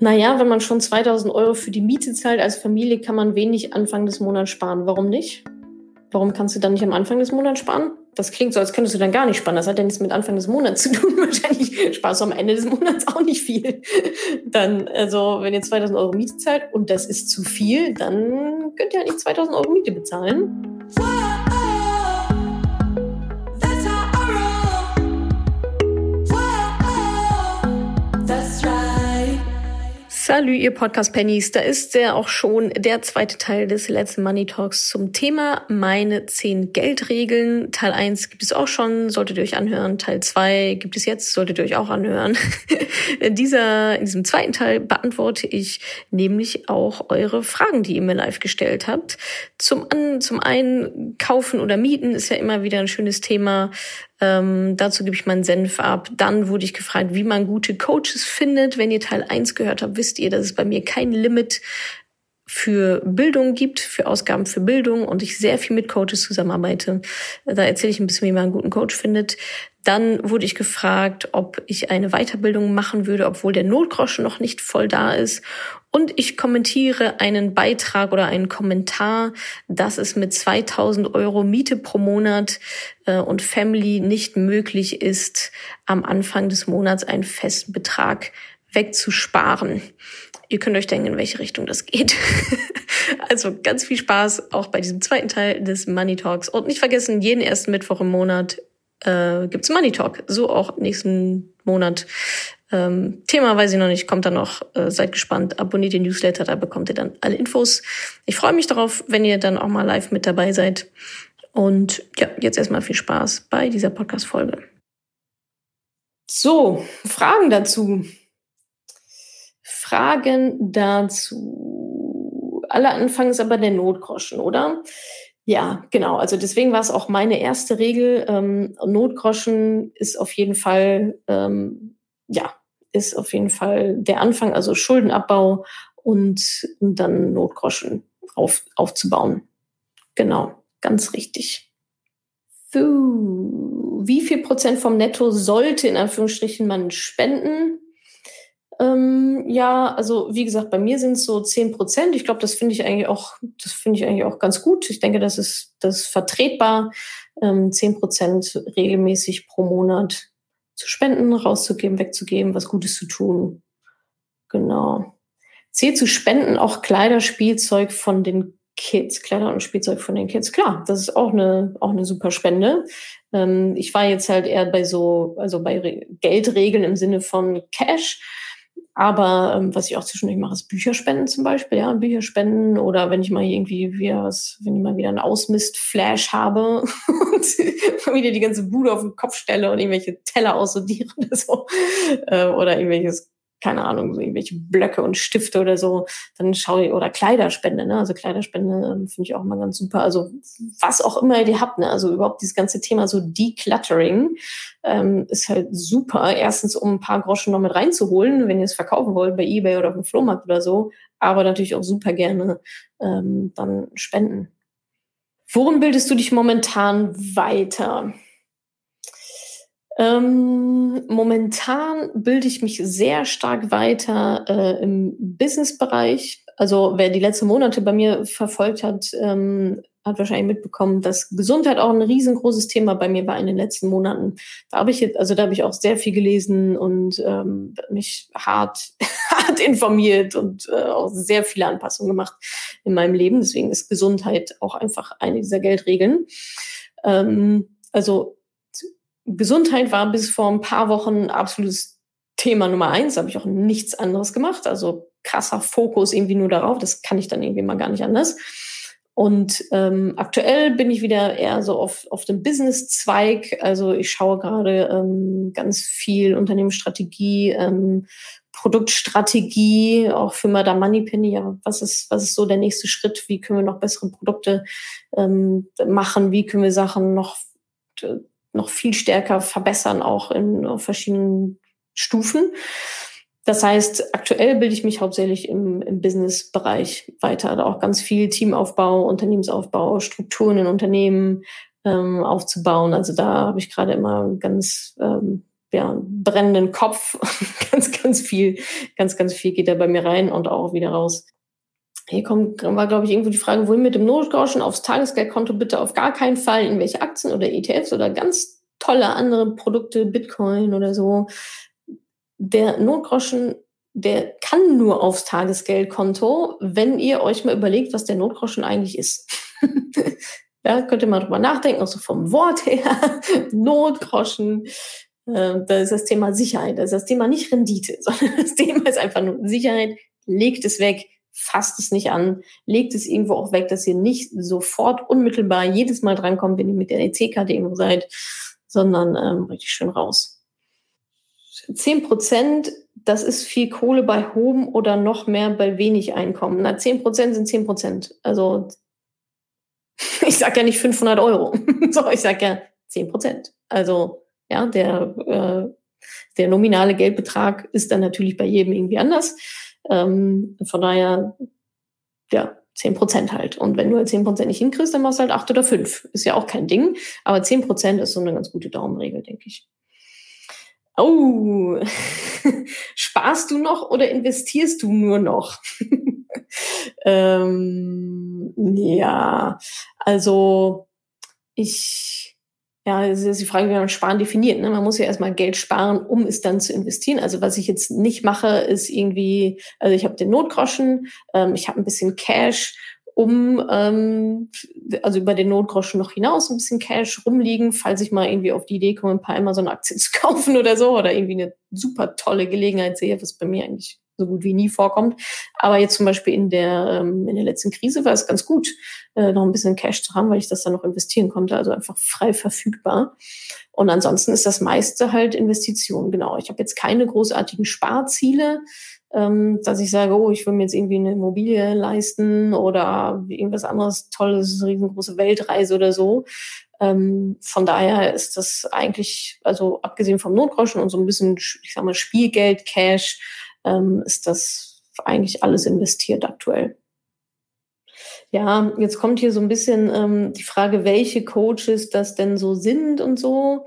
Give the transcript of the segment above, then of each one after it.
Naja, wenn man schon 2000 Euro für die Miete zahlt als Familie, kann man wenig Anfang des Monats sparen. Warum nicht? Warum kannst du dann nicht am Anfang des Monats sparen? Das klingt so, als könntest du dann gar nicht sparen. Das hat ja nichts mit Anfang des Monats zu tun. Wahrscheinlich sparst du am Ende des Monats auch nicht viel. Dann, also, wenn ihr 2000 Euro Miete zahlt und das ist zu viel, dann könnt ihr halt nicht 2000 Euro Miete bezahlen. Salü, ihr Podcast-Pennies. Da ist ja auch schon der zweite Teil des letzten Money Talks zum Thema meine zehn Geldregeln. Teil 1 gibt es auch schon, solltet ihr euch anhören. Teil 2 gibt es jetzt, solltet ihr euch auch anhören. in, dieser, in diesem zweiten Teil beantworte ich nämlich auch eure Fragen, die ihr mir live gestellt habt. Zum, zum einen, kaufen oder mieten ist ja immer wieder ein schönes Thema. Ähm, dazu gebe ich meinen Senf ab. Dann wurde ich gefragt, wie man gute Coaches findet. Wenn ihr Teil 1 gehört habt, wisst ihr, dass es bei mir kein Limit für Bildung gibt, für Ausgaben für Bildung und ich sehr viel mit Coaches zusammenarbeite. Da erzähle ich ein bisschen, wie man einen guten Coach findet. Dann wurde ich gefragt, ob ich eine Weiterbildung machen würde, obwohl der Notgroschen noch nicht voll da ist. Und ich kommentiere einen Beitrag oder einen Kommentar, dass es mit 2000 Euro Miete pro Monat äh, und Family nicht möglich ist, am Anfang des Monats einen festen Betrag wegzusparen. Ihr könnt euch denken, in welche Richtung das geht. also ganz viel Spaß auch bei diesem zweiten Teil des Money Talks. Und nicht vergessen, jeden ersten Mittwoch im Monat äh, gibt's Money Talk. So auch nächsten Monat. Ähm, Thema weiß ich noch nicht, kommt dann noch. Äh, seid gespannt. Abonniert den Newsletter, da bekommt ihr dann alle Infos. Ich freue mich darauf, wenn ihr dann auch mal live mit dabei seid. Und ja, jetzt erstmal viel Spaß bei dieser Podcast-Folge. So, Fragen dazu. Fragen dazu. Aller Anfang ist aber der Notgroschen, oder? Ja, genau. Also deswegen war es auch meine erste Regel. Ähm, Notgroschen ist auf jeden Fall, ähm, ja, ist auf jeden Fall der Anfang, also Schuldenabbau und, dann Notgroschen auf, aufzubauen. Genau, ganz richtig. Wie viel Prozent vom Netto sollte in Anführungsstrichen man spenden? Ähm, ja, also wie gesagt, bei mir sind es so zehn Prozent. Ich glaube, das finde ich eigentlich auch, das finde ich eigentlich auch ganz gut. Ich denke, das ist, das ist vertretbar, ähm, zehn ähm, Prozent regelmäßig pro Monat zu spenden, rauszugeben, wegzugeben, was Gutes zu tun. Genau. Zählt zu spenden auch Kleiderspielzeug von den Kids, Kleider und Spielzeug von den Kids. Klar, das ist auch eine, auch eine super Spende. Ähm, ich war jetzt halt eher bei so, also bei Geldregeln im Sinne von Cash aber ähm, was ich auch zwischendurch mache, ist Bücherspenden zum Beispiel, ja, Bücherspenden oder wenn ich mal irgendwie wieder was, wenn ich mal wieder einen Ausmist-Flash habe und wieder die ganze Bude auf den Kopf stelle und irgendwelche Teller aussortiere oder so äh, oder irgendwelches keine Ahnung, irgendwelche Blöcke und Stifte oder so, dann schaue ich, oder Kleiderspende, ne? Also Kleiderspende ähm, finde ich auch mal ganz super. Also was auch immer ihr habt, ne? Also überhaupt dieses ganze Thema so Decluttering ähm, ist halt super. Erstens, um ein paar Groschen noch mit reinzuholen, wenn ihr es verkaufen wollt bei Ebay oder auf dem Flohmarkt oder so, aber natürlich auch super gerne ähm, dann spenden. Worin bildest du dich momentan weiter? Ähm, momentan bilde ich mich sehr stark weiter äh, im Business-Bereich. Also wer die letzten Monate bei mir verfolgt hat, ähm, hat wahrscheinlich mitbekommen, dass Gesundheit auch ein riesengroßes Thema bei mir war in den letzten Monaten. Da habe ich jetzt, also da habe ich auch sehr viel gelesen und ähm, mich hart, hart informiert und äh, auch sehr viele Anpassungen gemacht in meinem Leben. Deswegen ist Gesundheit auch einfach eine dieser Geldregeln. Ähm, also Gesundheit war bis vor ein paar Wochen absolutes Thema Nummer eins. Da habe ich auch nichts anderes gemacht. Also krasser Fokus irgendwie nur darauf. Das kann ich dann irgendwie mal gar nicht anders. Und ähm, aktuell bin ich wieder eher so auf, auf dem Business-Zweig. Also ich schaue gerade ähm, ganz viel Unternehmensstrategie, ähm, Produktstrategie, auch für Madame Moneypenny. Ja, was ist, was ist so der nächste Schritt? Wie können wir noch bessere Produkte ähm, machen? Wie können wir Sachen noch noch viel stärker verbessern, auch in verschiedenen Stufen. Das heißt, aktuell bilde ich mich hauptsächlich im, im Business-Bereich weiter, da auch ganz viel Teamaufbau, Unternehmensaufbau, Strukturen in Unternehmen ähm, aufzubauen. Also da habe ich gerade immer ganz ähm, ja, brennenden Kopf. ganz, ganz viel, ganz, ganz viel geht da bei mir rein und auch wieder raus. Hier kommt, war, glaube ich, irgendwo die Frage, wohin mit dem Notgroschen aufs Tagesgeldkonto bitte auf gar keinen Fall in welche Aktien oder ETFs oder ganz tolle andere Produkte, Bitcoin oder so. Der Notgroschen, der kann nur aufs Tagesgeldkonto, wenn ihr euch mal überlegt, was der Notgroschen eigentlich ist. ja, könnt ihr mal drüber nachdenken, auch so vom Wort her. Notgroschen. Äh, da ist das Thema Sicherheit. Das ist das Thema nicht Rendite, sondern das Thema ist einfach nur Sicherheit. Legt es weg fasst es nicht an, legt es irgendwo auch weg, dass ihr nicht sofort unmittelbar jedes Mal drankommt, wenn ihr mit der EC-Karte irgendwo seid, sondern ähm, richtig schön raus. Zehn Prozent, das ist viel Kohle bei hohem oder noch mehr bei wenig Einkommen. Na, zehn Prozent sind zehn Prozent. Also ich sag ja nicht 500 Euro, so ich sag ja zehn Prozent. Also ja, der äh, der nominale Geldbetrag ist dann natürlich bei jedem irgendwie anders. Ähm, von daher, ja, 10 Prozent halt. Und wenn du halt 10 Prozent nicht hinkriegst, dann machst du halt 8 oder 5. Ist ja auch kein Ding. Aber 10 Prozent ist so eine ganz gute Daumenregel, denke ich. Oh, sparst du noch oder investierst du nur noch? ähm, ja, also ich ja, es ist die Frage, wie man Sparen definiert. Ne? Man muss ja erstmal Geld sparen, um es dann zu investieren. Also was ich jetzt nicht mache, ist irgendwie, also ich habe den Notgroschen, ähm, ich habe ein bisschen Cash, um ähm, also über den Notgroschen noch hinaus ein bisschen Cash rumliegen, falls ich mal irgendwie auf die Idee komme, ein paar Amazon-Aktien zu kaufen oder so oder irgendwie eine super tolle Gelegenheit sehe, was bei mir eigentlich so gut wie nie vorkommt. Aber jetzt zum Beispiel in der, ähm, in der letzten Krise war es ganz gut, äh, noch ein bisschen Cash zu haben, weil ich das dann noch investieren konnte, also einfach frei verfügbar. Und ansonsten ist das meiste halt Investition, genau. Ich habe jetzt keine großartigen Sparziele, ähm, dass ich sage, oh, ich will mir jetzt irgendwie eine Immobilie leisten oder irgendwas anderes Tolles, riesengroße Weltreise oder so. Ähm, von daher ist das eigentlich, also abgesehen vom Notgroschen und so ein bisschen, ich sag mal, Spielgeld, Cash, ähm, ist das eigentlich alles investiert aktuell. Ja, jetzt kommt hier so ein bisschen ähm, die Frage, welche Coaches das denn so sind und so.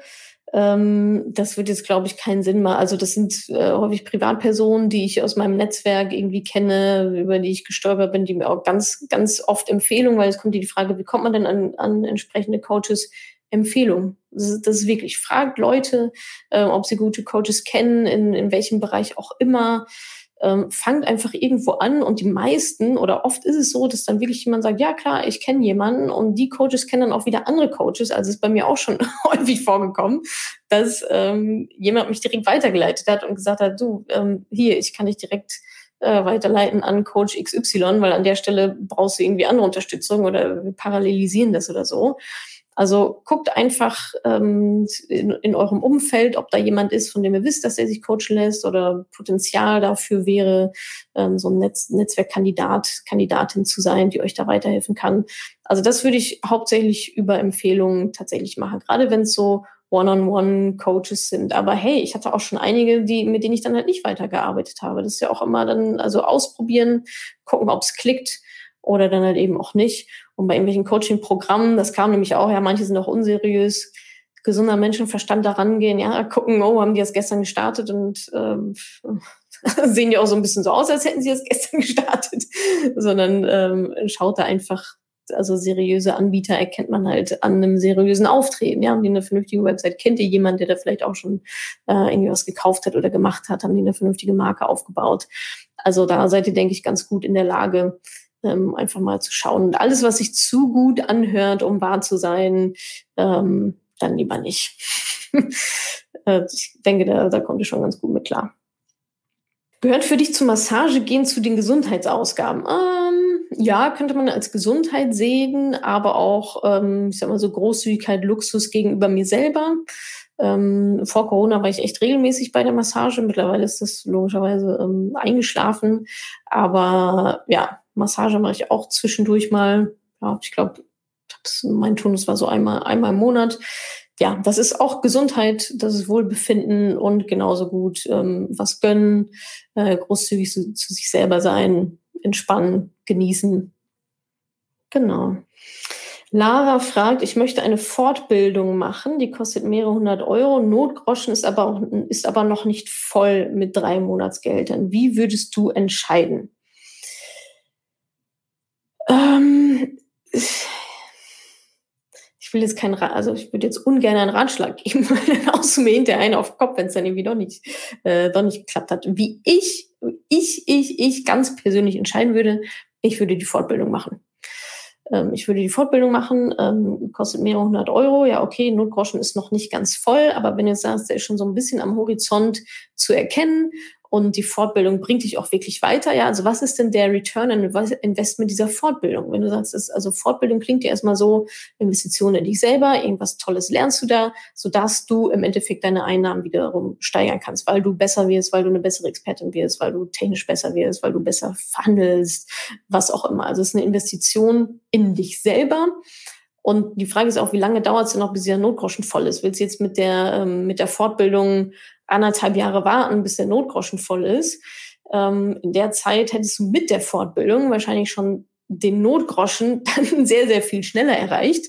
Ähm, das wird jetzt, glaube ich, keinen Sinn machen. Also das sind äh, häufig Privatpersonen, die ich aus meinem Netzwerk irgendwie kenne, über die ich gestolpert bin, die mir auch ganz, ganz oft Empfehlungen, weil es kommt hier die Frage, wie kommt man denn an, an entsprechende Coaches? Empfehlung. Das ist, wirklich, fragt Leute, äh, ob sie gute Coaches kennen, in, in welchem Bereich auch immer. Ähm, fangt einfach irgendwo an und die meisten oder oft ist es so, dass dann wirklich jemand sagt, ja klar, ich kenne jemanden und die Coaches kennen dann auch wieder andere Coaches. Also ist bei mir auch schon häufig vorgekommen, dass ähm, jemand mich direkt weitergeleitet hat und gesagt hat, du, ähm, hier, ich kann dich direkt äh, weiterleiten an Coach XY, weil an der Stelle brauchst du irgendwie andere Unterstützung oder wir parallelisieren das oder so. Also guckt einfach ähm, in, in eurem Umfeld, ob da jemand ist, von dem ihr wisst, dass er sich coachen lässt oder Potenzial dafür wäre, ähm, so ein Netz, Netzwerkkandidat, Kandidatin zu sein, die euch da weiterhelfen kann. Also das würde ich hauptsächlich über Empfehlungen tatsächlich machen, gerade wenn es so One-on-One-Coaches sind. Aber hey, ich hatte auch schon einige, die, mit denen ich dann halt nicht weitergearbeitet habe. Das ist ja auch immer dann, also ausprobieren, gucken, ob es klickt oder dann halt eben auch nicht. Und bei irgendwelchen Coaching-Programmen, das kam nämlich auch, ja, manche sind auch unseriös, gesunder Menschenverstand da rangehen, ja, gucken, oh, haben die das gestern gestartet? Und ähm, sehen die auch so ein bisschen so aus, als hätten sie das gestern gestartet, sondern ähm, schaut da einfach, also seriöse Anbieter erkennt man halt an einem seriösen Auftreten, ja, haben die eine vernünftige Website, kennt ihr jemand, der da vielleicht auch schon äh, irgendwie was gekauft hat oder gemacht hat, haben die eine vernünftige Marke aufgebaut. Also da seid ihr, denke ich, ganz gut in der Lage, ähm, einfach mal zu schauen. Und alles, was sich zu gut anhört, um wahr zu sein, ähm, dann lieber nicht. äh, ich denke, da, da kommt ihr schon ganz gut mit klar. Gehört für dich zur Massage gehen zu den Gesundheitsausgaben? Ähm, ja, könnte man als Gesundheit sehen, aber auch, ähm, ich sag mal so Großzügigkeit, Luxus gegenüber mir selber. Ähm, vor Corona war ich echt regelmäßig bei der Massage. Mittlerweile ist das logischerweise ähm, eingeschlafen. Aber ja, Massage mache ich auch zwischendurch mal. Ja, ich glaube, mein Tonus war so einmal, einmal im Monat. Ja, das ist auch Gesundheit, das ist Wohlbefinden und genauso gut ähm, was gönnen, äh, großzügig zu, zu sich selber sein, entspannen, genießen. Genau. Lara fragt, ich möchte eine Fortbildung machen, die kostet mehrere hundert Euro. Notgroschen ist aber, auch, ist aber noch nicht voll mit drei Monatsgeldern. Wie würdest du entscheiden? Ich will jetzt keinen, also ich würde jetzt ungern einen Ratschlag geben, weil dann auszumähen der eine auf den Kopf, wenn es dann irgendwie doch nicht, äh, doch nicht geklappt hat. Wie ich, ich, ich, ich ganz persönlich entscheiden würde, ich würde die Fortbildung machen ähm, ich würde die Fortbildung machen, ähm, kostet mehrere hundert Euro. Ja, okay, Notgroschen ist noch nicht ganz voll, aber wenn du sagst, der ist schon so ein bisschen am Horizont zu erkennen und die Fortbildung bringt dich auch wirklich weiter. Ja, also was ist denn der Return on Investment dieser Fortbildung? Wenn du sagst, ist, also Fortbildung klingt ja erstmal so, Investitionen in dich selber, irgendwas Tolles lernst du da, sodass du im Endeffekt deine Einnahmen wiederum steigern kannst, weil du besser wirst, weil du eine bessere Expertin wirst, weil du technisch besser wirst, weil du besser verhandelst, was auch immer. Also es ist eine Investition in dich selber. Und die Frage ist auch, wie lange dauert es denn noch, bis dieser Notgroschen voll ist? Willst du jetzt mit der, ähm, mit der Fortbildung anderthalb Jahre warten, bis der Notgroschen voll ist. Ähm, in der Zeit hättest du mit der Fortbildung wahrscheinlich schon den Notgroschen dann sehr, sehr viel schneller erreicht,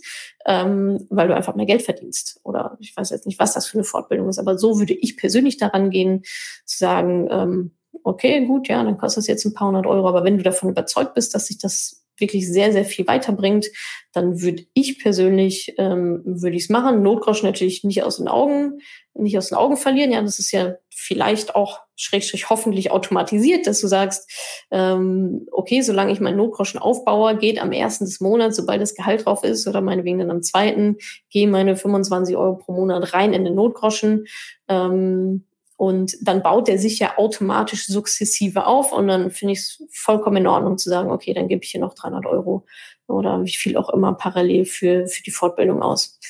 ähm, weil du einfach mehr Geld verdienst. Oder ich weiß jetzt nicht, was das für eine Fortbildung ist, aber so würde ich persönlich daran gehen, zu sagen, ähm, okay, gut, ja, dann kostet es jetzt ein paar hundert Euro, aber wenn du davon überzeugt bist, dass sich das wirklich sehr, sehr viel weiterbringt, dann würde ich persönlich, ähm, würde ich es machen. Notgroschen natürlich nicht aus den Augen, nicht aus den Augen verlieren. Ja, das ist ja vielleicht auch schrägstrich hoffentlich automatisiert, dass du sagst, ähm, okay, solange ich meinen Notgroschen aufbaue, geht am ersten des Monats, sobald das Gehalt drauf ist, oder meinetwegen dann am zweiten, gehen meine 25 Euro pro Monat rein in den Notgroschen. Ähm, und dann baut der sich ja automatisch sukzessive auf und dann finde ich es vollkommen in Ordnung zu sagen, okay, dann gebe ich hier noch 300 Euro oder wie viel auch immer parallel für, für die Fortbildung aus.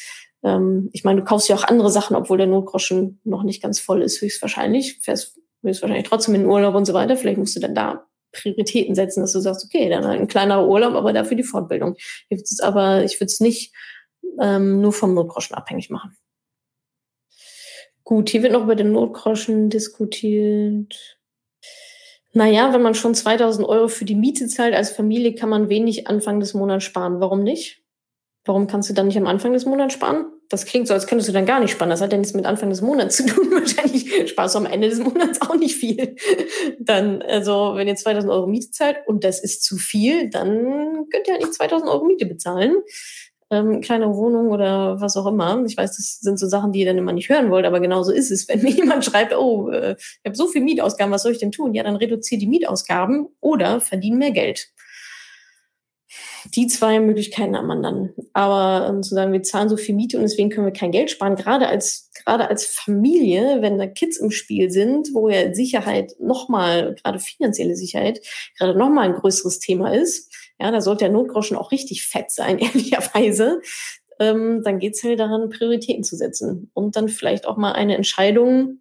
Ähm, ich meine, du kaufst ja auch andere Sachen, obwohl der Notgroschen noch nicht ganz voll ist, höchstwahrscheinlich. Fährst höchstwahrscheinlich trotzdem in den Urlaub und so weiter. Vielleicht musst du dann da Prioritäten setzen, dass du sagst, okay, dann ein kleinerer Urlaub, aber dafür die Fortbildung. Ich würde es aber, ich würde es nicht ähm, nur vom Notgroschen abhängig machen. Gut, hier wird noch über den Notgroschen diskutiert. Naja, wenn man schon 2000 Euro für die Miete zahlt als Familie, kann man wenig Anfang des Monats sparen. Warum nicht? Warum kannst du dann nicht am Anfang des Monats sparen? Das klingt so, als könntest du dann gar nicht sparen. Das hat ja nichts mit Anfang des Monats zu tun. Wahrscheinlich sparst du am Ende des Monats auch nicht viel. Dann, also, wenn ihr 2000 Euro Miete zahlt und das ist zu viel, dann könnt ihr halt nicht 2000 Euro Miete bezahlen ähm, kleine Wohnung oder was auch immer. Ich weiß, das sind so Sachen, die ihr dann immer nicht hören wollt, aber genauso ist es. Wenn mir jemand schreibt, oh, äh, ich habe so viel Mietausgaben, was soll ich denn tun? Ja, dann reduziere die Mietausgaben oder verdiene mehr Geld. Die zwei Möglichkeiten hat man dann. Aber ähm, zu sagen, wir zahlen so viel Miete und deswegen können wir kein Geld sparen, gerade als, gerade als Familie, wenn da Kids im Spiel sind, wo ja Sicherheit nochmal, gerade finanzielle Sicherheit, gerade nochmal ein größeres Thema ist, ja, da sollte der Notgroschen auch richtig fett sein, ehrlicherweise. Ähm, dann geht es halt daran, Prioritäten zu setzen und dann vielleicht auch mal eine Entscheidung,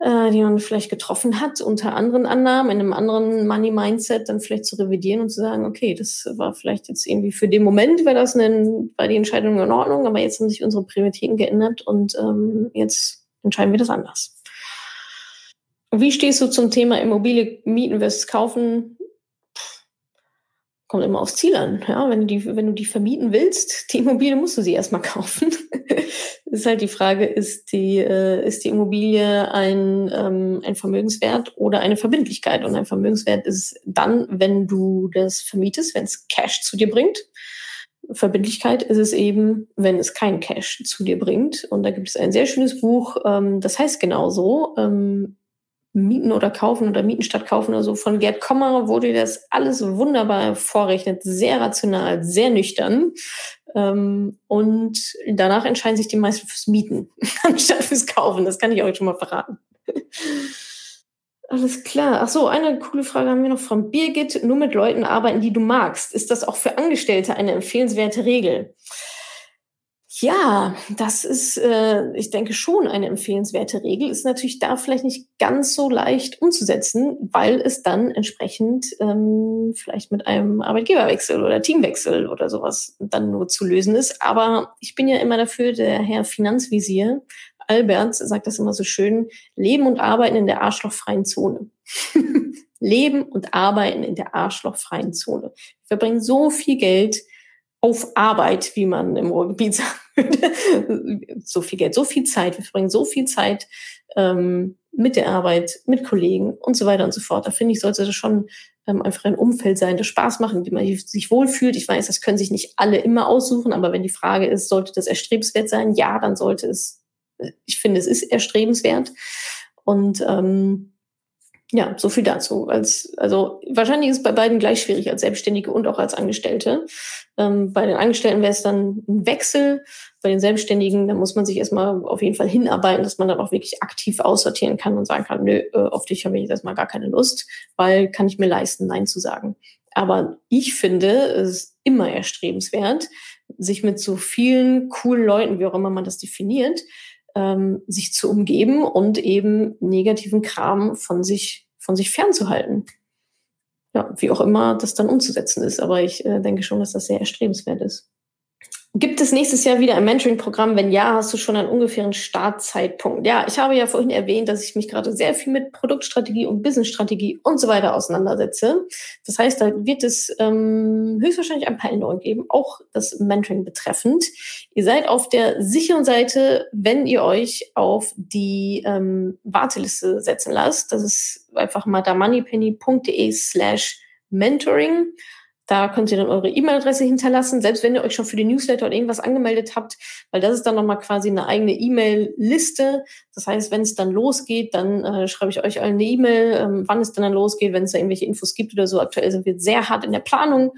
äh, die man vielleicht getroffen hat, unter anderen Annahmen, in einem anderen Money-Mindset, dann vielleicht zu revidieren und zu sagen, okay, das war vielleicht jetzt irgendwie für den Moment, war das eine, war die Entscheidung in Ordnung, aber jetzt haben sich unsere Prioritäten geändert und ähm, jetzt entscheiden wir das anders. Wie stehst du zum Thema Immobilie mieten versus kaufen? Kommt immer aufs Ziel an. Ja, wenn du die, wenn du die vermieten willst, die Immobilie musst du sie erstmal kaufen. ist halt die Frage, ist die, äh, ist die Immobilie ein, ähm, ein Vermögenswert oder eine Verbindlichkeit? Und ein Vermögenswert ist dann, wenn du das vermietest, wenn es Cash zu dir bringt. Verbindlichkeit ist es eben, wenn es kein Cash zu dir bringt. Und da gibt es ein sehr schönes Buch, ähm, das heißt genauso, ähm, Mieten oder Kaufen oder Mieten statt Kaufen oder so. Von Gerd Kommer wurde das alles wunderbar vorrechnet, sehr rational, sehr nüchtern. Ähm, und danach entscheiden sich die meisten fürs Mieten anstatt fürs Kaufen. Das kann ich euch schon mal verraten. Alles klar. Ach so, eine coole Frage haben wir noch von Birgit. Nur mit Leuten arbeiten, die du magst. Ist das auch für Angestellte eine empfehlenswerte Regel? Ja, das ist, äh, ich denke, schon eine empfehlenswerte Regel. Ist natürlich da vielleicht nicht ganz so leicht umzusetzen, weil es dann entsprechend ähm, vielleicht mit einem Arbeitgeberwechsel oder Teamwechsel oder sowas dann nur zu lösen ist. Aber ich bin ja immer dafür, der Herr Finanzvisier Albert sagt das immer so schön, Leben und Arbeiten in der arschlochfreien Zone. Leben und Arbeiten in der arschlochfreien Zone. Wir verbringen so viel Geld auf Arbeit, wie man im Ruhrgebiet würde. so viel Geld, so viel Zeit. Wir verbringen so viel Zeit ähm, mit der Arbeit, mit Kollegen und so weiter und so fort. Da finde ich, sollte das schon ähm, einfach ein Umfeld sein, das Spaß macht, in dem man sich wohlfühlt. Ich weiß, das können sich nicht alle immer aussuchen, aber wenn die Frage ist, sollte das erstrebenswert sein? Ja, dann sollte es, ich finde, es ist erstrebenswert. Und ähm, ja, so viel dazu. Als, also wahrscheinlich ist es bei beiden gleich schwierig als Selbstständige und auch als Angestellte. Ähm, bei den Angestellten wäre es dann ein Wechsel. Bei den Selbstständigen, da muss man sich erstmal auf jeden Fall hinarbeiten, dass man dann auch wirklich aktiv aussortieren kann und sagen kann, nö, äh, auf dich habe ich jetzt erstmal gar keine Lust, weil kann ich mir leisten, Nein zu sagen. Aber ich finde, es ist immer erstrebenswert, sich mit so vielen coolen Leuten, wie auch immer man das definiert, ähm, sich zu umgeben und eben negativen Kram von sich, von sich fernzuhalten. Ja, wie auch immer das dann umzusetzen ist. Aber ich äh, denke schon, dass das sehr erstrebenswert ist. Gibt es nächstes Jahr wieder ein Mentoring-Programm? Wenn ja, hast du schon einen ungefähren Startzeitpunkt? Ja, ich habe ja vorhin erwähnt, dass ich mich gerade sehr viel mit Produktstrategie und Businessstrategie und so weiter auseinandersetze. Das heißt, da wird es ähm, höchstwahrscheinlich ein paar Änderungen geben, auch das Mentoring betreffend. Ihr seid auf der sicheren Seite, wenn ihr euch auf die ähm, Warteliste setzen lasst. Das ist einfach mal da moneypenny.de slash mentoring. Da könnt ihr dann eure E-Mail-Adresse hinterlassen, selbst wenn ihr euch schon für die Newsletter oder irgendwas angemeldet habt, weil das ist dann nochmal quasi eine eigene E-Mail-Liste. Das heißt, wenn es dann losgeht, dann äh, schreibe ich euch allen eine E-Mail, ähm, wann es denn dann losgeht, wenn es da irgendwelche Infos gibt oder so. Aktuell sind wir sehr hart in der Planung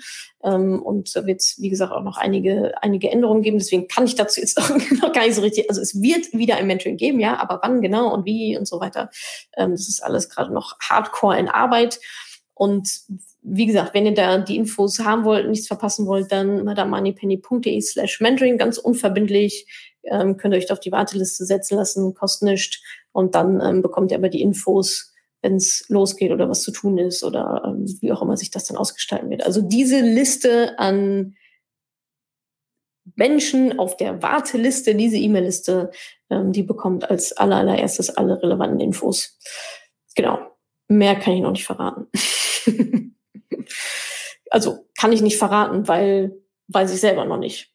ähm, und da wird es, wie gesagt, auch noch einige, einige Änderungen geben. Deswegen kann ich dazu jetzt auch noch gar nicht so richtig, also es wird wieder ein Mentoring geben, ja, aber wann genau und wie und so weiter. Ähm, das ist alles gerade noch hardcore in Arbeit. Und wie gesagt, wenn ihr da die Infos haben wollt, nichts verpassen wollt, dann madamoneypenny.de slash mentoring, ganz unverbindlich, ähm, könnt ihr euch da auf die Warteliste setzen lassen, kostet nichts und dann ähm, bekommt ihr aber die Infos, wenn es losgeht oder was zu tun ist oder ähm, wie auch immer sich das dann ausgestalten wird. Also diese Liste an Menschen auf der Warteliste, diese E-Mail-Liste, ähm, die bekommt als aller, allererstes alle relevanten Infos. Genau. Mehr kann ich noch nicht verraten. also kann ich nicht verraten, weil weiß ich selber noch nicht.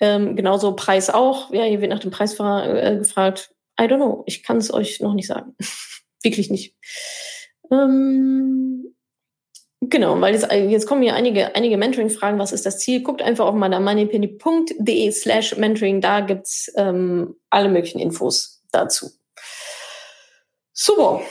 Ähm, genauso Preis auch. Ja, hier wird nach dem Preis äh, gefragt. I don't know. Ich kann es euch noch nicht sagen. Wirklich nicht. Ähm, genau, weil jetzt, jetzt kommen hier einige, einige Mentoring-Fragen. Was ist das Ziel? Guckt einfach auf mal moneypenny.de slash mentoring. Da gibt's ähm, alle möglichen Infos dazu. Super.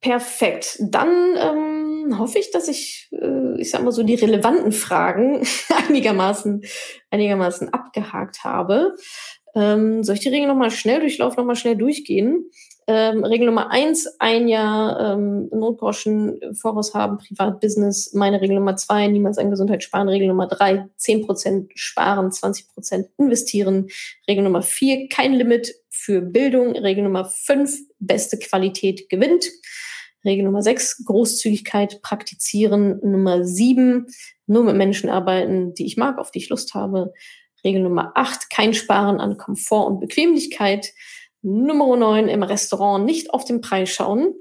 Perfekt. Dann ähm, hoffe ich, dass ich, äh, ich sag mal so, die relevanten Fragen einigermaßen, einigermaßen abgehakt habe. Ähm, soll ich die Regel nochmal schnell durchlaufen, nochmal schnell durchgehen? Ähm, Regel Nummer eins, ein Jahr ähm, Notgroschen voraus haben, Privatbusiness. Meine Regel Nummer zwei, niemals an Gesundheit sparen. Regel Nummer drei, zehn Prozent sparen, 20 Prozent investieren. Regel Nummer vier, kein Limit für Bildung. Regel Nummer fünf, beste Qualität gewinnt. Regel Nummer sechs, Großzügigkeit praktizieren. Nummer sieben, nur mit Menschen arbeiten, die ich mag, auf die ich Lust habe. Regel Nummer acht, kein Sparen an Komfort und Bequemlichkeit. Nummer neun, im Restaurant nicht auf den Preis schauen.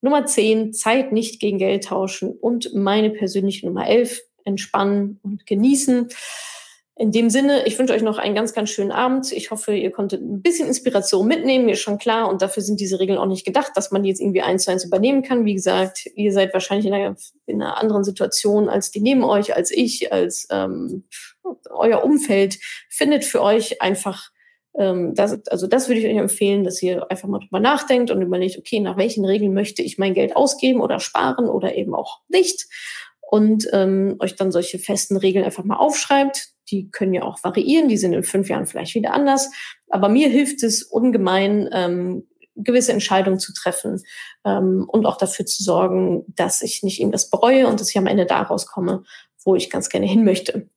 Nummer zehn, Zeit nicht gegen Geld tauschen. Und meine persönliche Nummer elf, entspannen und genießen. In dem Sinne, ich wünsche euch noch einen ganz, ganz schönen Abend. Ich hoffe, ihr konntet ein bisschen Inspiration mitnehmen, mir ist schon klar. Und dafür sind diese Regeln auch nicht gedacht, dass man die jetzt irgendwie eins zu eins übernehmen kann. Wie gesagt, ihr seid wahrscheinlich in einer, in einer anderen Situation als die neben euch, als ich, als ähm, euer Umfeld. Findet für euch einfach, ähm, das, also das würde ich euch empfehlen, dass ihr einfach mal drüber nachdenkt und überlegt, okay, nach welchen Regeln möchte ich mein Geld ausgeben oder sparen oder eben auch nicht. Und ähm, euch dann solche festen Regeln einfach mal aufschreibt die können ja auch variieren, die sind in fünf Jahren vielleicht wieder anders. Aber mir hilft es ungemein, ähm, gewisse Entscheidungen zu treffen ähm, und auch dafür zu sorgen, dass ich nicht eben das bereue und dass ich am Ende da rauskomme, wo ich ganz gerne hin möchte.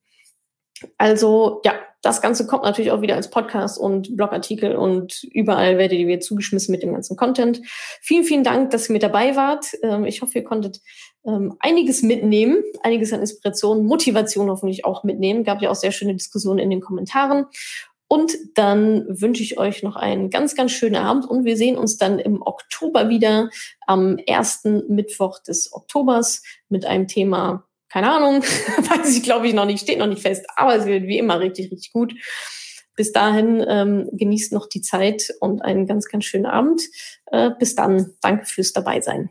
Also ja, das Ganze kommt natürlich auch wieder als Podcast und Blogartikel und überall werdet ihr wieder zugeschmissen mit dem ganzen Content. Vielen, vielen Dank, dass ihr mit dabei wart. Ähm, ich hoffe, ihr konntet ähm, einiges mitnehmen, einiges an Inspiration, Motivation hoffentlich auch mitnehmen. Gab ja auch sehr schöne Diskussionen in den Kommentaren. Und dann wünsche ich euch noch einen ganz, ganz schönen Abend und wir sehen uns dann im Oktober wieder am ersten Mittwoch des Oktobers mit einem Thema keine Ahnung, weiß ich glaube ich noch nicht, steht noch nicht fest, aber es wird wie immer richtig, richtig gut. Bis dahin ähm, genießt noch die Zeit und einen ganz, ganz schönen Abend. Äh, bis dann, danke fürs Dabeisein.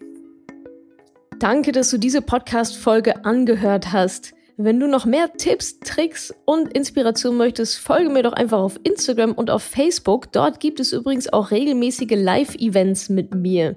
Danke, dass du diese Podcast-Folge angehört hast. Wenn du noch mehr Tipps, Tricks und Inspiration möchtest, folge mir doch einfach auf Instagram und auf Facebook. Dort gibt es übrigens auch regelmäßige Live-Events mit mir.